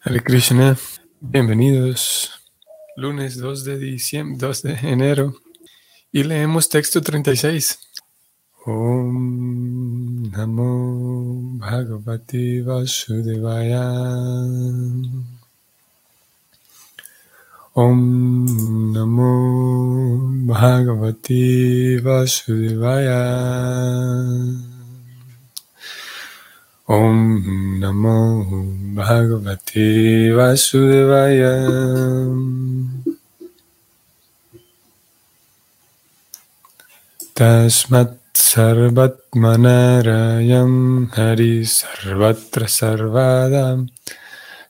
Hare Krishna, bienvenidos. Lunes 2 de diciembre, 2 de enero y leemos texto 36. Om Namo Bhagavati Vasudevaya. Om Namo Bhagavati Vasudevaya. Om Namo Bhagavate Vasudevaya. Tasmat Sarvat Manarayam Hari Sarvatra Sarvada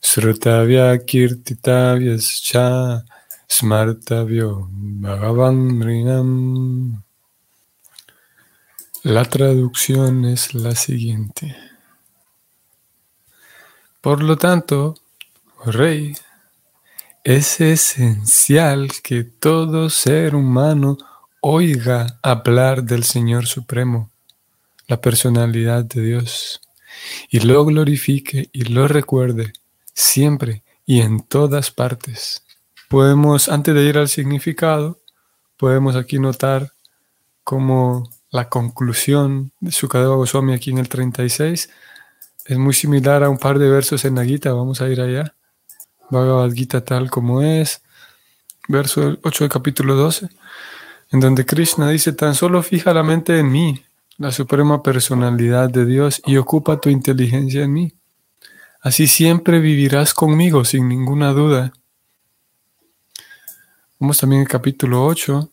Srutavya Kirtitavyascha Smartavyo Bhagavan Rinam. La traducción es la siguiente. Por lo tanto, oh rey, es esencial que todo ser humano oiga hablar del Señor Supremo, la personalidad de Dios, y lo glorifique y lo recuerde siempre y en todas partes. Podemos, antes de ir al significado, podemos aquí notar como la conclusión de Sukadeva Goswami aquí en el 36 es muy similar a un par de versos en la Gita, vamos a ir allá. Bhagavad Gita tal como es, verso 8 del capítulo 12, en donde Krishna dice, tan solo fija la mente en mí, la suprema personalidad de Dios, y ocupa tu inteligencia en mí. Así siempre vivirás conmigo sin ninguna duda. Vamos también al capítulo 8,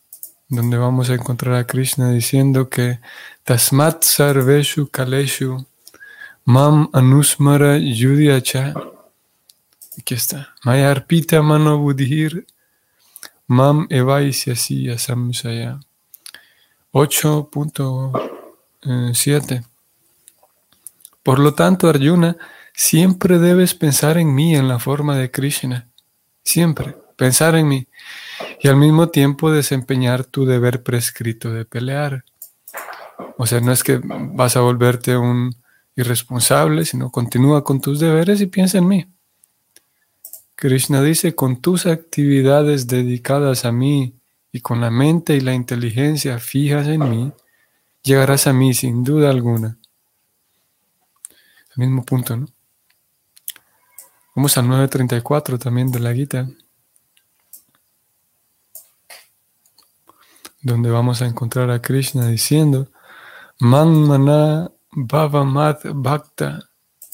donde vamos a encontrar a Krishna diciendo que Tasmat Sarveshu Kaleshu Mam Anusmara Yudiacha. Aquí está. Mayarpita Mano Budhir. Mam Evaisiasiya Samsaya. 8.7. Por lo tanto, Arjuna, siempre debes pensar en mí en la forma de Krishna. Siempre. Pensar en mí. Y al mismo tiempo desempeñar tu deber prescrito de pelear. O sea, no es que vas a volverte un irresponsable, sino continúa con tus deberes y piensa en mí. Krishna dice, con tus actividades dedicadas a mí y con la mente y la inteligencia fijas en mí, llegarás a mí sin duda alguna. El mismo punto, ¿no? Vamos al 934 también de la Gita, donde vamos a encontrar a Krishna diciendo, Man mana Bhavamat Bhakta,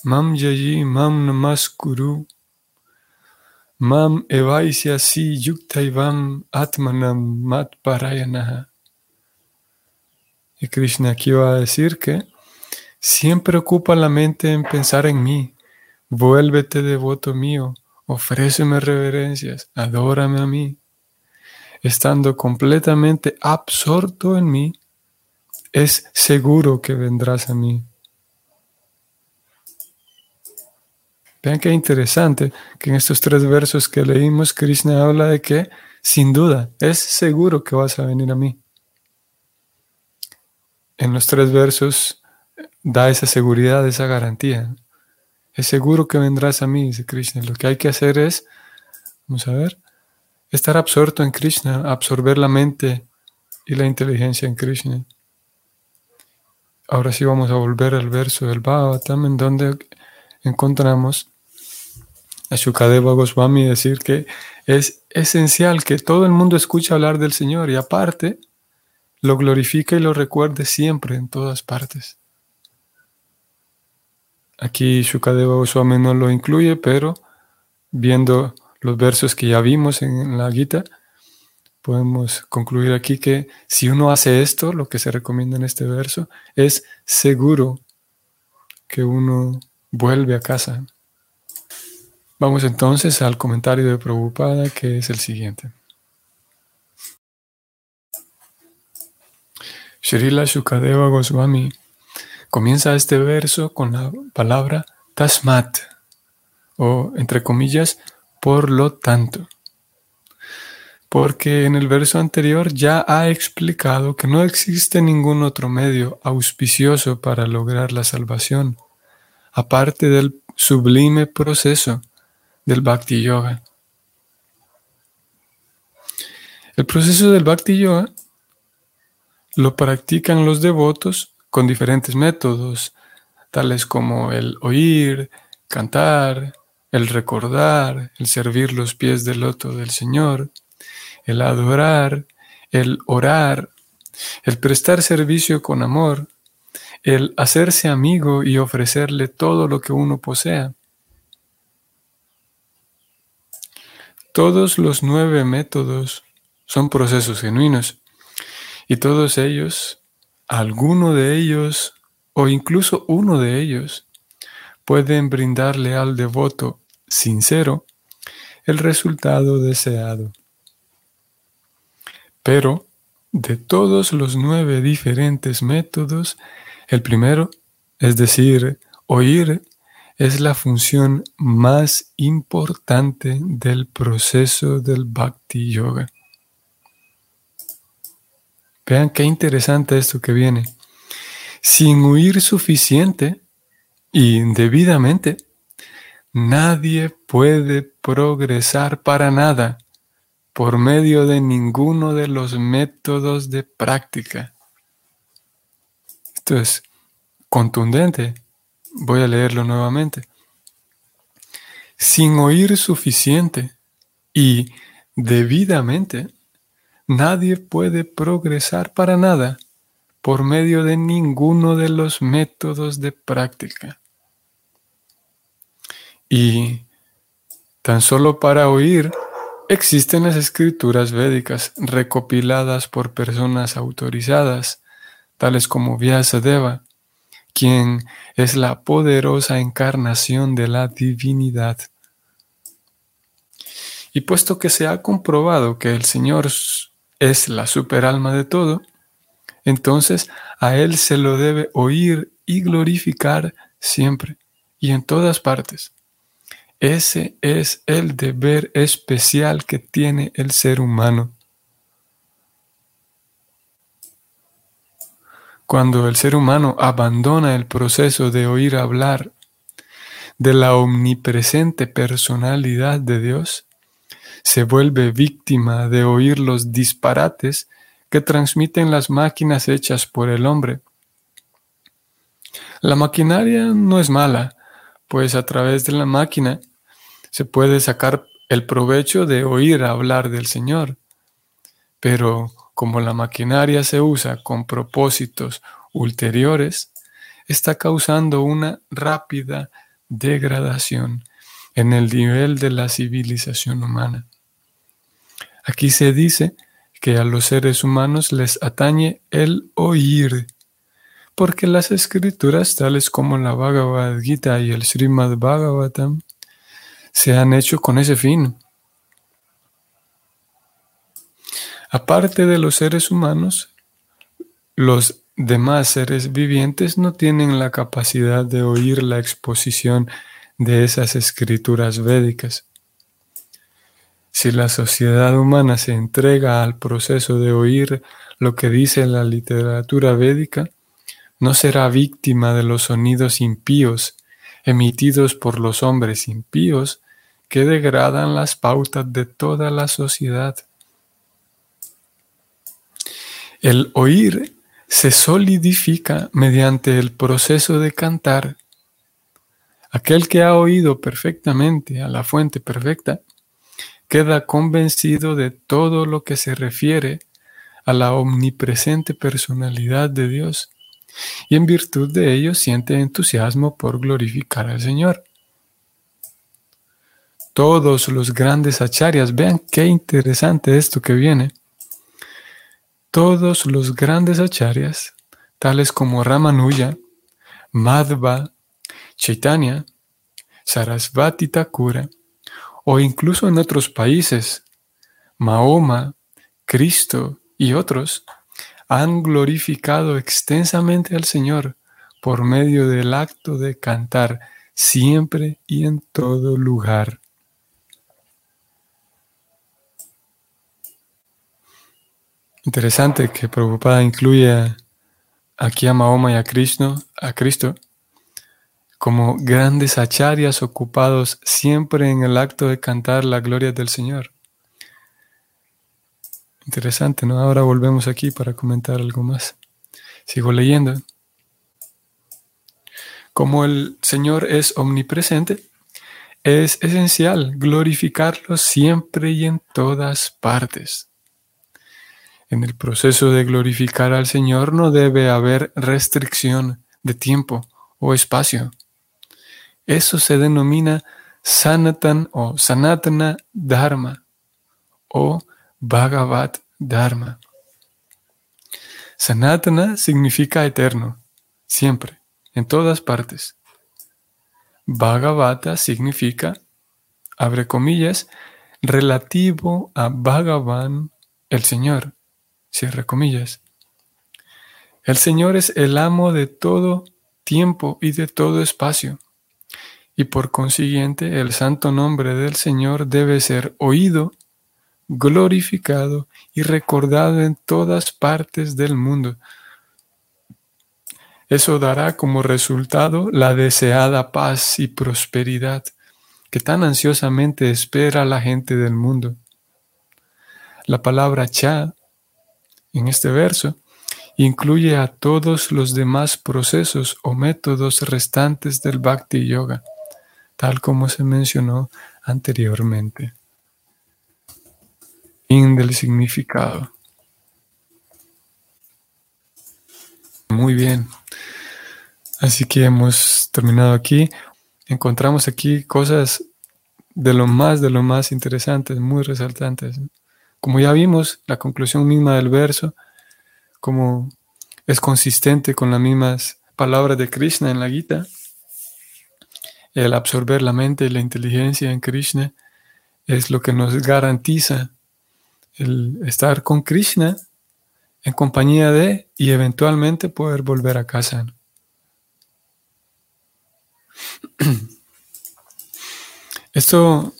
Mam Yayi Mam Namaskuru, Mam Evaisya Si Yuktaivam Atmanam Mat Parayanaha. Y Krishna aquí va a decir que siempre ocupa la mente en pensar en mí, vuélvete devoto mío, ofréceme reverencias, adórame a mí. Estando completamente absorto en mí, es seguro que vendrás a mí. Vean qué interesante que en estos tres versos que leímos, Krishna habla de que, sin duda, es seguro que vas a venir a mí. En los tres versos da esa seguridad, esa garantía. Es seguro que vendrás a mí, dice Krishna. Lo que hay que hacer es, vamos a ver, estar absorto en Krishna, absorber la mente y la inteligencia en Krishna. Ahora sí vamos a volver al verso del Bhagavatam en donde encontramos a Shukadeva Goswami decir que es esencial que todo el mundo escuche hablar del Señor y aparte lo glorifique y lo recuerde siempre en todas partes. Aquí Shukadeva Goswami no lo incluye, pero viendo los versos que ya vimos en la Gita, podemos concluir aquí que si uno hace esto, lo que se recomienda en este verso, es seguro que uno vuelve a casa. Vamos entonces al comentario de Prabhupada, que es el siguiente. Srila Shukadeva Goswami comienza este verso con la palabra tasmat, o entre comillas, por lo tanto porque en el verso anterior ya ha explicado que no existe ningún otro medio auspicioso para lograr la salvación, aparte del sublime proceso del Bhakti Yoga. El proceso del Bhakti Yoga lo practican los devotos con diferentes métodos, tales como el oír, cantar, el recordar, el servir los pies del loto del Señor, el adorar, el orar, el prestar servicio con amor, el hacerse amigo y ofrecerle todo lo que uno posea. Todos los nueve métodos son procesos genuinos y todos ellos, alguno de ellos o incluso uno de ellos, pueden brindarle al devoto sincero el resultado deseado. Pero de todos los nueve diferentes métodos, el primero, es decir, oír, es la función más importante del proceso del bhakti yoga. Vean qué interesante esto que viene. Sin oír suficiente y debidamente, nadie puede progresar para nada por medio de ninguno de los métodos de práctica. Esto es contundente. Voy a leerlo nuevamente. Sin oír suficiente y debidamente, nadie puede progresar para nada por medio de ninguno de los métodos de práctica. Y tan solo para oír existen las escrituras védicas recopiladas por personas autorizadas, tales como Vyasadeva, quien es la poderosa encarnación de la divinidad. Y puesto que se ha comprobado que el Señor es la superalma de todo, entonces a Él se lo debe oír y glorificar siempre y en todas partes. Ese es el deber especial que tiene el ser humano. Cuando el ser humano abandona el proceso de oír hablar de la omnipresente personalidad de Dios, se vuelve víctima de oír los disparates que transmiten las máquinas hechas por el hombre. La maquinaria no es mala, pues a través de la máquina se puede sacar el provecho de oír hablar del Señor. Pero como la maquinaria se usa con propósitos ulteriores, está causando una rápida degradación en el nivel de la civilización humana. Aquí se dice que a los seres humanos les atañe el oír, porque las escrituras tales como la Bhagavad Gita y el Srimad Bhagavatam se han hecho con ese fin. Aparte de los seres humanos, los demás seres vivientes no tienen la capacidad de oír la exposición de esas escrituras védicas. Si la sociedad humana se entrega al proceso de oír lo que dice la literatura védica, no será víctima de los sonidos impíos emitidos por los hombres impíos que degradan las pautas de toda la sociedad. El oír se solidifica mediante el proceso de cantar. Aquel que ha oído perfectamente a la fuente perfecta queda convencido de todo lo que se refiere a la omnipresente personalidad de Dios y en virtud de ello siente entusiasmo por glorificar al Señor todos los grandes acharyas. Vean qué interesante esto que viene. Todos los grandes acharyas, tales como Ramanuja, Madhva, Chaitanya, Sarasvati Thakura, o incluso en otros países, Mahoma, Cristo y otros, han glorificado extensamente al Señor por medio del acto de cantar siempre y en todo lugar. Interesante que Prabhupada incluya aquí a Mahoma y a Cristo, a Cristo como grandes acharyas ocupados siempre en el acto de cantar la gloria del Señor. Interesante, ¿no? Ahora volvemos aquí para comentar algo más. Sigo leyendo. Como el Señor es omnipresente, es esencial glorificarlo siempre y en todas partes. En el proceso de glorificar al Señor no debe haber restricción de tiempo o espacio. Eso se denomina Sanatan o Sanatana Dharma o Bhagavad Dharma. Sanatana significa eterno, siempre, en todas partes. Bhagavata significa, abre comillas, relativo a Bhagavan, el Señor, cierre comillas. El Señor es el amo de todo tiempo y de todo espacio y por consiguiente el santo nombre del Señor debe ser oído, glorificado y recordado en todas partes del mundo. Eso dará como resultado la deseada paz y prosperidad que tan ansiosamente espera la gente del mundo. La palabra cha en este verso incluye a todos los demás procesos o métodos restantes del bhakti yoga tal como se mencionó anteriormente. Fin del significado. Muy bien. Así que hemos terminado aquí. Encontramos aquí cosas de lo más, de lo más interesantes, muy resaltantes. Como ya vimos, la conclusión misma del verso, como es consistente con las mismas palabras de Krishna en la Gita, el absorber la mente y la inteligencia en Krishna es lo que nos garantiza el estar con Krishna en compañía de y eventualmente poder volver a casa. Esto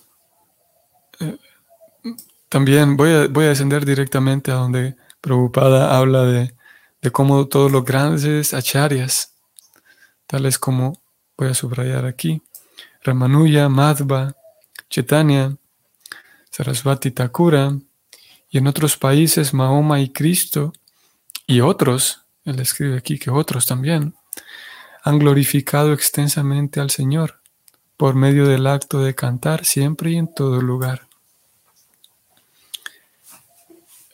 también voy a, voy a descender directamente a donde Prabhupada habla de, de cómo todos los grandes acharyas, tales como voy a subrayar aquí, Ramanuja, Madhva, Chaitanya, Sarasvati Thakura, y en otros países Mahoma y Cristo, y otros, él escribe aquí que otros también, han glorificado extensamente al Señor por medio del acto de cantar siempre y en todo lugar.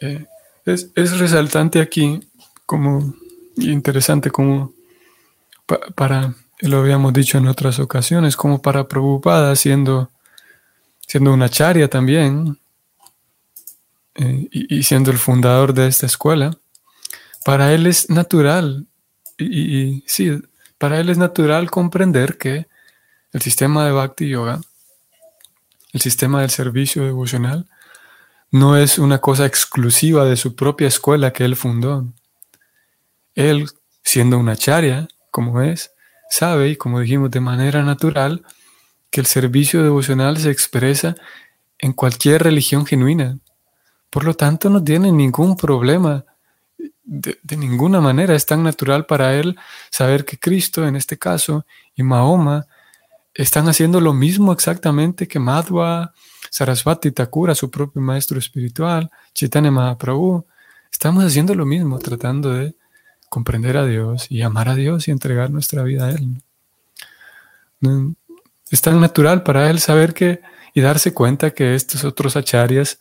Eh, es, resaltante aquí como interesante como para lo habíamos dicho en otras ocasiones, como para Prabhupada, siendo, siendo una charia también, eh, y, siendo el fundador de esta escuela, para él es natural, y, sí, para él es natural comprender que el sistema de Bhakti Yoga, el sistema del servicio devocional, no es una cosa exclusiva de su propia escuela que él fundó. Él, siendo una charia, como es, sabe, y como dijimos, de manera natural, que el servicio devocional se expresa en cualquier religión genuina. Por lo tanto, no tiene ningún problema. De, ninguna manera es tan natural para él saber que Cristo, en este caso, y Mahoma, están haciendo lo mismo exactamente que Madhva, Sarasvati Thakura, su propio maestro espiritual, Chaitanya Mahaprabhu. Estamos haciendo lo mismo, tratando de comprender a Dios y amar a Dios y entregar nuestra vida a Él. Es tan natural para Él saber que y darse cuenta que estos otros acharyas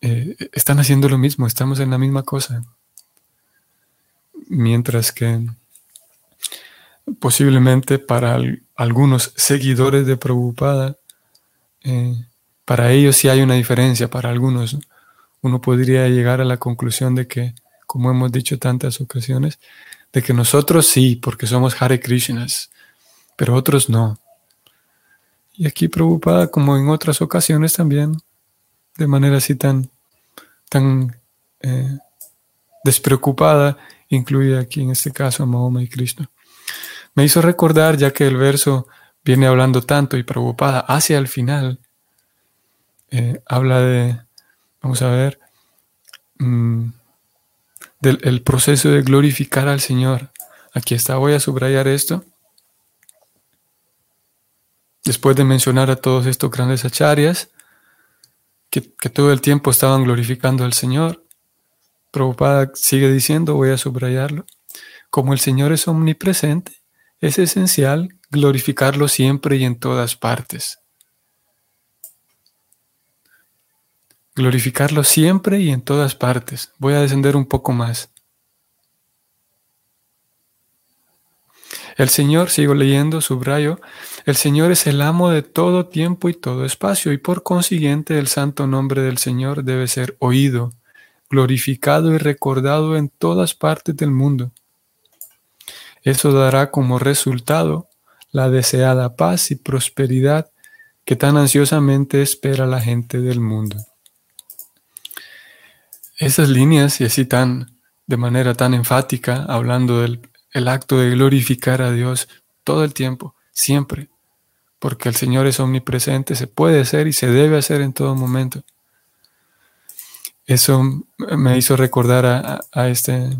eh, están haciendo lo mismo, estamos en la misma cosa. Mientras que posiblemente para algunos seguidores de Prabhupada, eh, para ellos sí hay una diferencia, para algunos uno podría llegar a la conclusión de que como hemos dicho tantas ocasiones, de que nosotros sí, porque somos Hare Krishnas, pero otros no. Y aquí preocupada, como en otras ocasiones también, de manera así tan, tan eh, despreocupada, incluye aquí en este caso a Mahoma y Krishna. Me hizo recordar, ya que el verso viene hablando tanto y preocupada hacia el final, eh, habla de, vamos a ver, mm, del proceso de glorificar al Señor. Aquí está, voy a subrayar esto. después de mencionar a todos estos grandes acharyas, que, todo el tiempo estaban glorificando al Señor, Prabhupada sigue diciendo, voy a subrayarlo, como el Señor es omnipresente, es esencial glorificarlo siempre y en todas partes. Glorificarlo siempre y en todas partes. Voy a descender un poco más. El Señor, sigo leyendo, subrayo, el Señor es el amo de todo tiempo y todo espacio, y por consiguiente el santo nombre del Señor debe ser oído, glorificado y recordado en todas partes del mundo. Eso dará como resultado la deseada paz y prosperidad que tan ansiosamente espera la gente del mundo. Esas líneas, y así tan, de manera tan enfática, hablando del el acto de glorificar a Dios todo el tiempo, siempre, porque el Señor es omnipresente, se puede hacer y se debe hacer en todo momento. Eso me hizo recordar a, este,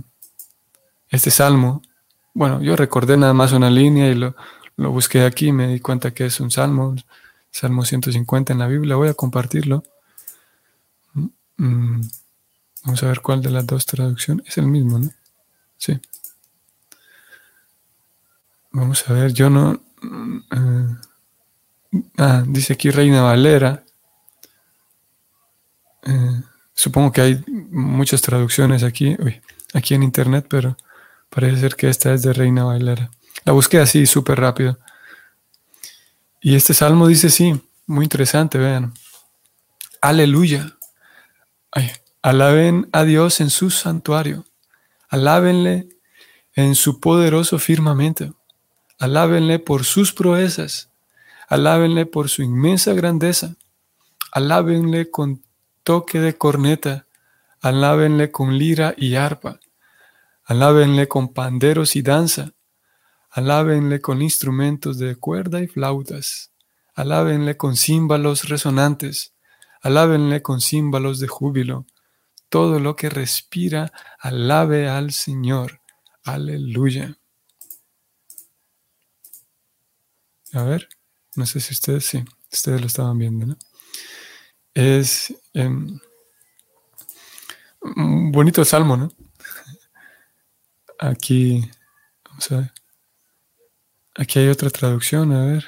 este salmo. Bueno, yo recordé nada más una línea y lo, busqué aquí y me di cuenta que es un salmo, Salmo 150 en la Biblia. Voy a compartirlo. Mm, vamos a ver cuál de las dos traducciones. Es el mismo, ¿no? Sí. Vamos a ver, yo no... Eh, ah, dice aquí Reina Valera. Eh, supongo que hay muchas traducciones aquí, aquí en internet, pero parece ser que esta es de Reina Valera. La busqué así, súper rápido. Y este salmo dice sí, muy interesante, vean. Aleluya. alaben a Dios en su santuario. Alábenle en su poderoso firmamento. Alábenle por sus proezas. Alábenle por su inmensa grandeza. Alábenle con toque de corneta. Alábenle con lira y arpa. Alábenle con panderos y danza. Alábenle con instrumentos de cuerda y flautas. Alábenle con címbalos resonantes. Alábenle con címbalos de júbilo. Todo lo que respira, alabe al Señor. Aleluya. A ver, no sé si ustedes sí, ustedes lo estaban viendo, ¿no? Es em, un bonito salmo, ¿no? Aquí, vamos a ver. Aquí hay otra traducción, a ver.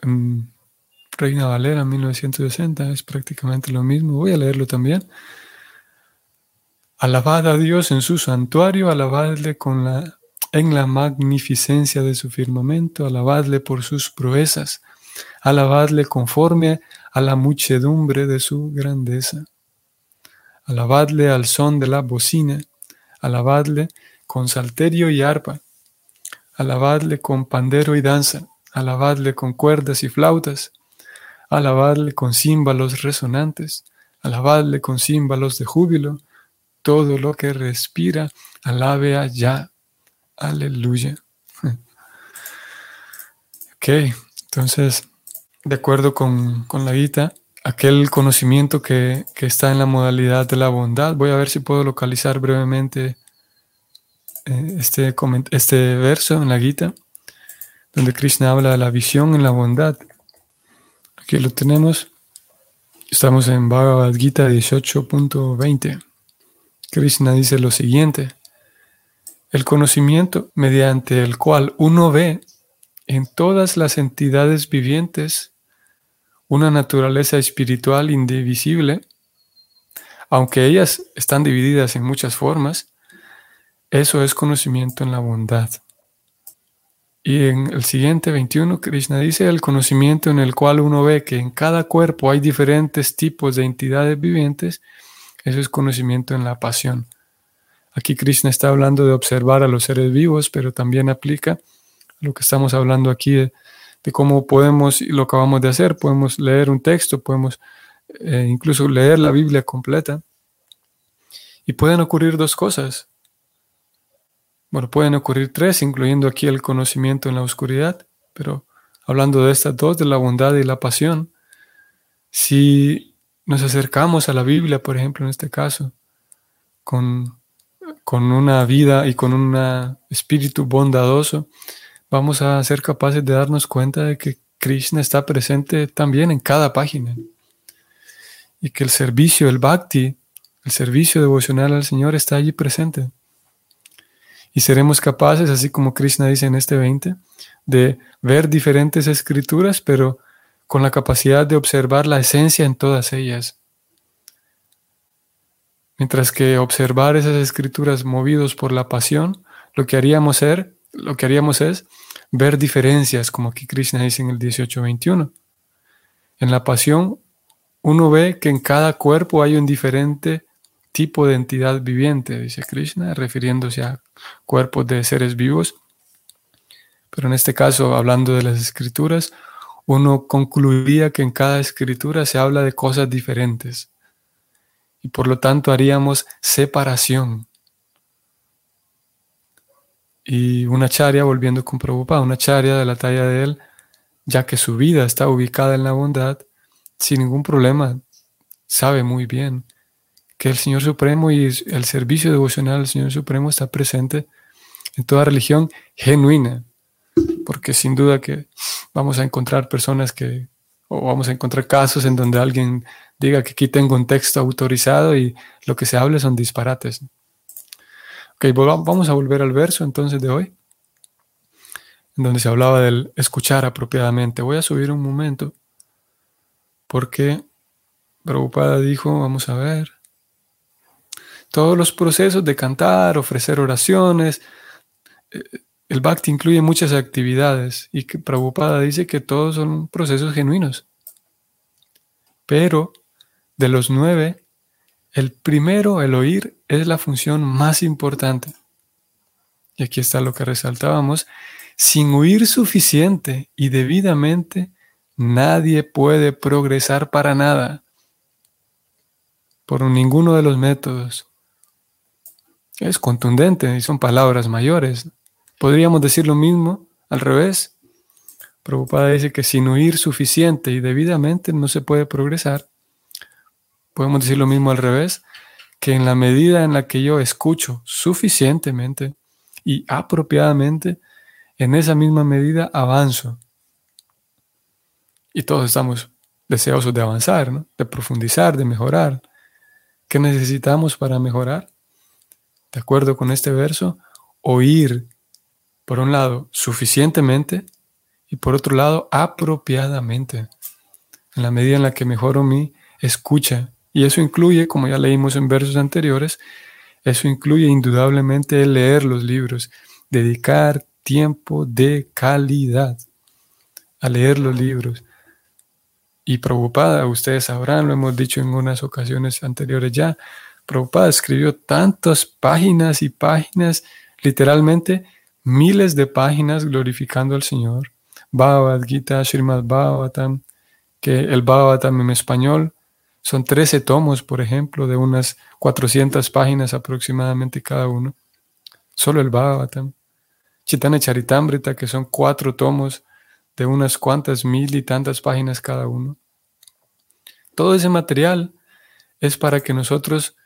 Em, Reina Valera, 1960, es prácticamente lo mismo. Voy a leerlo también. Alabad a Dios en su santuario, alabadle con la en la magnificencia de su firmamento, alabadle por sus proezas, alabadle conforme a la muchedumbre de su grandeza. Alabadle al son de la bocina, alabadle con salterio y arpa, alabadle con pandero y danza, alabadle con cuerdas y flautas, alabadle con címbalos resonantes, alabadle con címbalos de júbilo, todo lo que respira, alabe allá. Aleluya. Ok, entonces, de acuerdo con, la guita, aquel conocimiento que, está en la modalidad de la bondad, voy a ver si puedo localizar brevemente este, este verso en la guita, donde Krishna habla de la visión en la bondad. Aquí lo tenemos. Estamos en Bhagavad Gita 18.20. Krishna dice lo siguiente. El conocimiento mediante el cual uno ve en todas las entidades vivientes una naturaleza espiritual indivisible, aunque ellas están divididas en muchas formas, eso es conocimiento en la bondad. Y en el siguiente 21, Krishna dice el conocimiento en el cual uno ve que en cada cuerpo hay diferentes tipos de entidades vivientes, eso es conocimiento en la pasión. Aquí Krishna está hablando de observar a los seres vivos, pero también aplica lo que estamos hablando aquí de, cómo podemos, y lo acabamos de hacer, podemos leer un texto, podemos eh, incluso leer la Biblia completa. Y pueden ocurrir dos cosas. Bueno, pueden ocurrir tres, incluyendo aquí el conocimiento en la oscuridad, pero hablando de estas dos, de la bondad y la pasión, si nos acercamos a la Biblia, por ejemplo, en este caso, con con una vida y con un espíritu bondadoso, vamos a ser capaces de darnos cuenta de que Krishna está presente también en cada página y que el servicio, el bhakti, el servicio devocional al Señor está allí presente. Y seremos capaces, así como Krishna dice en este 20, de ver diferentes escrituras, pero con la capacidad de observar la esencia en todas ellas. Mientras que observar esas escrituras movidos por la pasión, lo que haríamos ser, lo que haríamos es ver diferencias, como aquí Krishna dice en el 18-21. En la pasión, uno ve que en cada cuerpo hay un diferente tipo de entidad viviente, dice Krishna, refiriéndose a cuerpos de seres vivos. Pero en este caso, hablando de las escrituras, uno concluiría que en cada escritura se habla de cosas diferentes. Y por lo tanto haríamos separación. Y una charia, volviendo con Prabhupada, una charia de la talla de él, ya que su vida está ubicada en la bondad, sin ningún problema, sabe muy bien que el Señor Supremo y el servicio devocional al Señor Supremo está presente en toda religión genuina, porque sin duda que vamos a encontrar personas que, o vamos a encontrar casos en donde alguien diga que aquí tengo un texto autorizado y lo que se hable son disparates. Ok, vamos a volver al verso entonces de hoy, en donde se hablaba del escuchar apropiadamente. Voy a subir un momento, porque Prabhupada dijo, vamos a ver, todos los procesos de cantar, ofrecer oraciones, eh, el Bhakti incluye muchas actividades y que Prabhupada dice que todos son procesos genuinos. Pero de los nueve, el primero, el oír, es la función más importante. Y aquí está lo que resaltábamos. Sin oír suficiente y debidamente, nadie puede progresar para nada por ninguno de los métodos. Es contundente y son palabras mayores. Podríamos decir lo mismo al revés. Prabhupada dice que sin oír suficiente y debidamente no se puede progresar. Podemos decir lo mismo al revés, que en la medida en la que yo escucho suficientemente y apropiadamente, en esa misma medida avanzo. Y todos estamos deseosos de avanzar, de profundizar, de mejorar. ¿Qué necesitamos para mejorar? De acuerdo con este verso, oír por un lado, suficientemente y por otro lado, apropiadamente, en la medida en la que mejoro mi escucha. Y eso incluye, como ya leímos en versos anteriores, eso incluye indudablemente leer los libros, dedicar tiempo de calidad a leer los libros. Y preocupada, ustedes sabrán, lo hemos dicho en unas ocasiones anteriores ya, preocupada escribió tantas páginas y páginas, literalmente miles de páginas glorificando al Señor. Bhagavad Gita, Srimad Bhagavatam, que el Bhagavatam en español son 13 tomos, por ejemplo, de unas 400 páginas aproximadamente cada uno. Solo el Bhagavatam. Chitana Charitamrita, que son cuatro tomos de unas cuantas mil y tantas páginas cada uno. Todo ese material es para que nosotros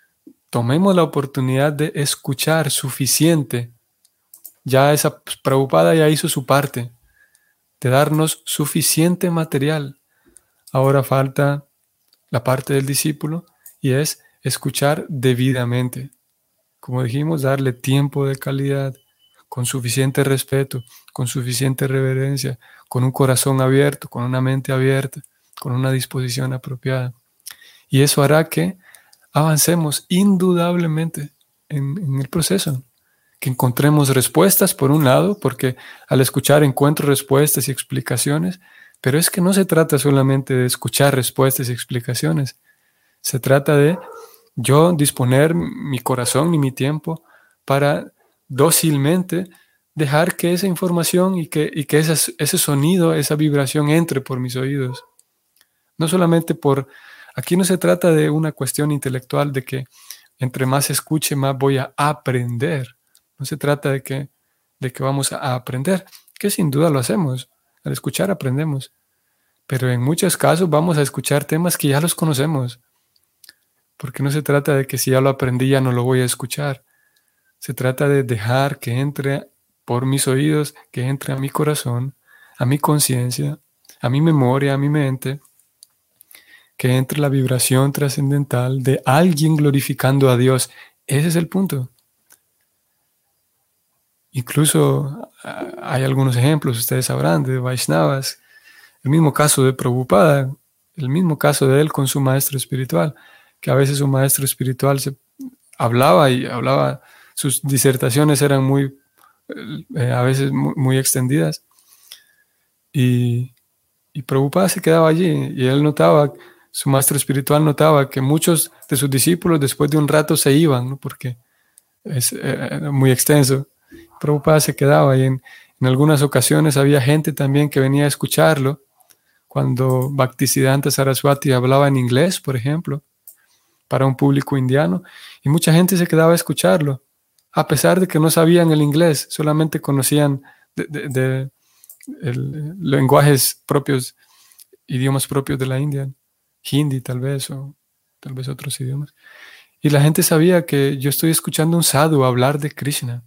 tomemos la oportunidad de escuchar suficiente ya esa preocupada ya hizo su parte de darnos suficiente material. Ahora falta la parte del discípulo y es escuchar debidamente. Como dijimos, darle tiempo de calidad, con suficiente respeto, con suficiente reverencia, con un corazón abierto, con una mente abierta, con una disposición apropiada. Y eso hará que avancemos indudablemente en, el proceso que encontremos respuestas por un lado, porque al escuchar encuentro respuestas y explicaciones, pero es que no se trata solamente de escuchar respuestas y explicaciones, se trata de yo disponer mi corazón y mi tiempo para dócilmente dejar que esa información y que, y que ese sonido, esa vibración entre por mis oídos. No solamente por, aquí no se trata de una cuestión intelectual de que entre más escuche, más voy a aprender. No se trata de que, de que vamos a aprender, que sin duda lo hacemos. Al escuchar aprendemos. Pero en muchos casos vamos a escuchar temas que ya los conocemos. Porque no se trata de que si ya lo aprendí ya no lo voy a escuchar. Se trata de dejar que entre por mis oídos, que entre a mi corazón, a mi conciencia, a mi memoria, a mi mente, que entre la vibración trascendental de alguien glorificando a Dios. Ese es el punto. Incluso hay algunos ejemplos, ustedes sabrán, de Vaishnavas, el mismo caso de Prabhupada, el mismo caso de él con su maestro espiritual, que a veces su maestro espiritual se hablaba y hablaba, sus disertaciones eran muy, eh, a veces muy, extendidas. Y, y Prabhupada se quedaba allí y él notaba, su maestro espiritual notaba que muchos de sus discípulos después de un rato se iban, porque es eh, muy extenso. Prabhupada se quedaba y en, en, algunas ocasiones había gente también que venía a escucharlo. Cuando Bhaktisiddhanta Saraswati hablaba en inglés, por ejemplo, para un público indiano, y mucha gente se quedaba a escucharlo, a pesar de que no sabían el inglés, solamente conocían de, lenguajes propios, idiomas propios de la India, hindi tal vez, o tal vez otros idiomas. Y la gente sabía que yo estoy escuchando un sadhu hablar de Krishna.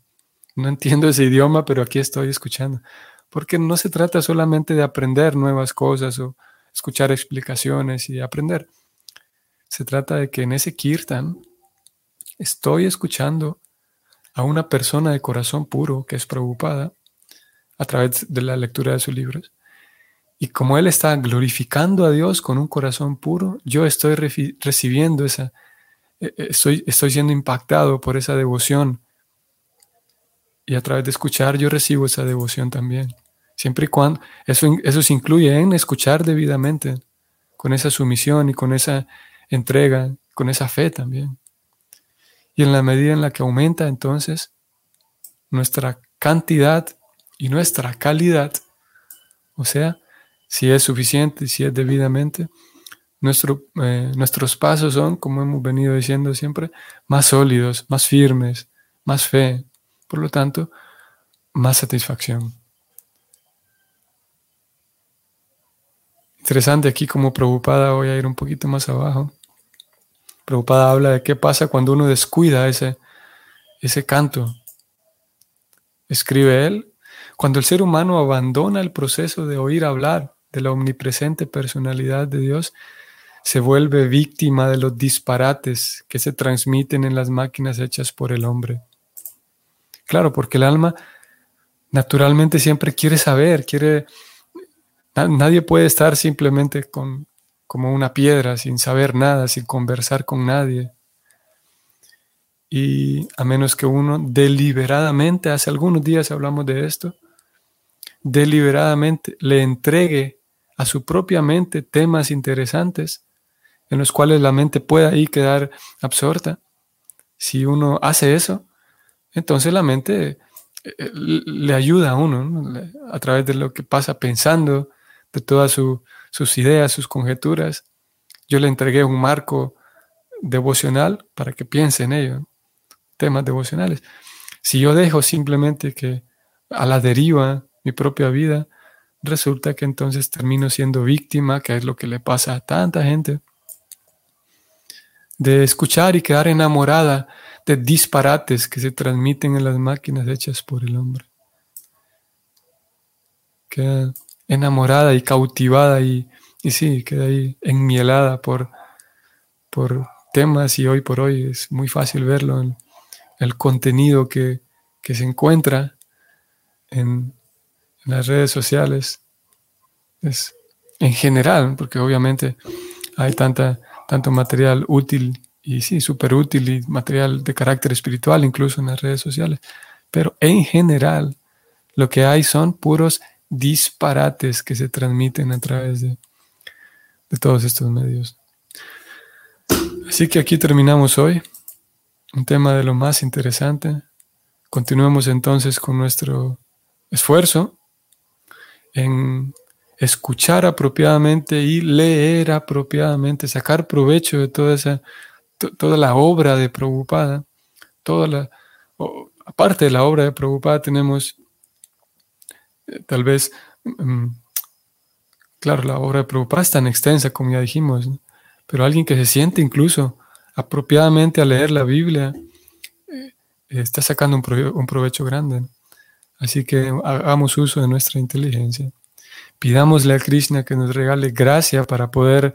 No entiendo ese idioma, pero aquí estoy escuchando. Porque no se trata solamente de aprender nuevas cosas o escuchar explicaciones y aprender. Se trata de que en ese kirtan estoy escuchando a una persona de corazón puro que es preocupada a través de la lectura de sus libros. Y como él está glorificando a Dios con un corazón puro, yo estoy recibiendo esa, e, e, estoy, estoy siendo impactado por esa devoción y a través de escuchar yo recibo esa devoción también. Siempre y cuando eso, eso se incluye en escuchar debidamente, con esa sumisión y con esa entrega, con esa fe también. Y en la medida en la que aumenta entonces nuestra cantidad y nuestra calidad, o sea, si es suficiente, si es debidamente, nuestro, eh, nuestros pasos son, como hemos venido diciendo siempre, más sólidos, más firmes, más fe, por lo tanto, más satisfacción. Interesante aquí como preocupada voy a ir un poquito más abajo. Preocupada habla de qué pasa cuando uno descuida ese, ese canto. Escribe él, cuando el ser humano abandona el proceso de oír hablar de la omnipresente personalidad de Dios, se vuelve víctima de los disparates que se transmiten en las máquinas hechas por el hombre. Claro, porque el alma naturalmente siempre quiere saber, quiere... Nadie puede estar simplemente con, como una piedra, sin saber nada, sin conversar con nadie. Y a menos que uno deliberadamente, hace algunos días hablamos de esto, deliberadamente le entregue a su propia mente temas interesantes en los cuales la mente pueda ahí quedar absorta. Si uno hace eso, entonces la mente eh, eh, le ayuda a uno a través de lo que pasa pensando, de todas sus ideas, sus conjeturas. Yo le entregué un marco devocional para que piense en ello, temas devocionales. Si yo dejo simplemente que a la deriva mi propia vida, resulta que entonces termino siendo víctima, que es lo que le pasa a tanta gente, de escuchar y quedar enamorada de disparates que se transmiten en las máquinas hechas por el hombre. Queda enamorada y cautivada y, y sí, queda ahí enmielada por, por temas y hoy por hoy es muy fácil verlo en el contenido que, se encuentra en, las redes sociales. Es en general, porque obviamente hay tanta, tanto material útil y sí, súper útil y material de carácter espiritual incluso en las redes sociales. Pero en general, lo que hay son puros disparates que se transmiten a través de, de todos estos medios. Así que aquí terminamos hoy. Un tema de lo más interesante. Continuemos entonces con nuestro esfuerzo en escuchar apropiadamente y leer apropiadamente, sacar provecho de toda esa toda la obra de Prabhupada, toda la, aparte de la obra de Prabhupada tenemos eh, tal vez, mm, claro, la obra de Prabhupada es tan extensa como ya dijimos, pero alguien que se siente incluso apropiadamente a leer la Biblia eh, está sacando un, provecho grande. Así que hagamos uso de nuestra inteligencia. Pidámosle a Krishna que nos regale gracia para poder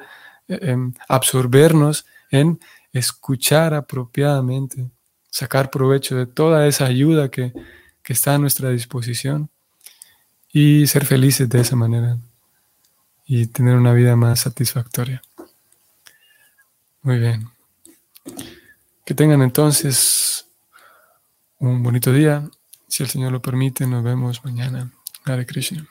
eh, em, absorbernos en escuchar apropiadamente, sacar provecho de toda esa ayuda que, que está a nuestra disposición y ser felices de esa manera y tener una vida más satisfactoria. Muy bien. Que tengan entonces un bonito día. Si el Señor lo permite, nos vemos mañana. Hare Krishna.